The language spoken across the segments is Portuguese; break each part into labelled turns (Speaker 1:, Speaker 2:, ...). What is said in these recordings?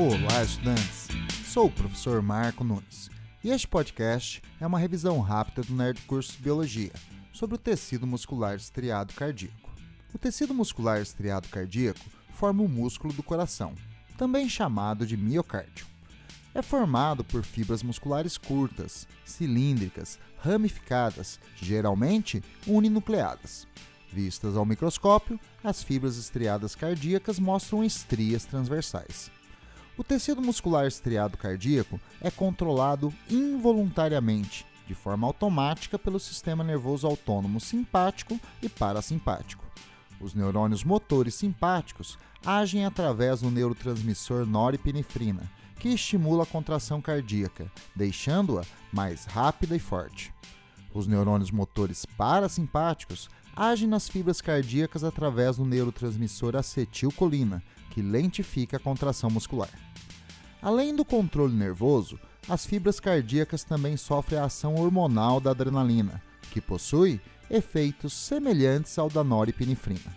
Speaker 1: Olá, estudantes! Sou o professor Marco Nunes e este podcast é uma revisão rápida do Nerd Curso de Biologia sobre o tecido muscular estriado cardíaco. O tecido muscular estriado cardíaco forma o músculo do coração, também chamado de miocárdio. É formado por fibras musculares curtas, cilíndricas, ramificadas, geralmente uninucleadas. Vistas ao microscópio, as fibras estriadas cardíacas mostram estrias transversais. O tecido muscular estriado cardíaco é controlado involuntariamente, de forma automática, pelo sistema nervoso autônomo simpático e parasimpático. Os neurônios motores simpáticos agem através do neurotransmissor norepinefrina, que estimula a contração cardíaca, deixando-a mais rápida e forte. Os neurônios motores parasimpáticos agem nas fibras cardíacas através do neurotransmissor acetilcolina, que lentifica a contração muscular. Além do controle nervoso, as fibras cardíacas também sofrem a ação hormonal da adrenalina, que possui efeitos semelhantes ao da norepinefrina.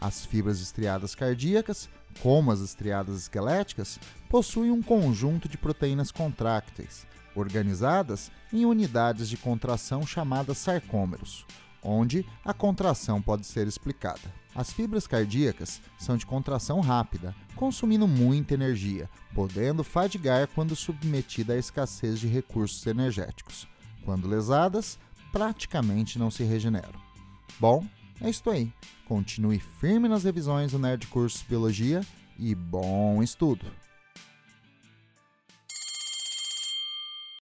Speaker 1: As fibras estriadas cardíacas, como as estriadas esqueléticas, possuem um conjunto de proteínas contrácteis, organizadas em unidades de contração chamadas sarcômeros, onde a contração pode ser explicada. As fibras cardíacas são de contração rápida, consumindo muita energia, podendo fadigar quando submetida à escassez de recursos energéticos. Quando lesadas, praticamente não se regeneram. Bom, é isto aí. Continue firme nas revisões do Nerd Curso Biologia e bom estudo!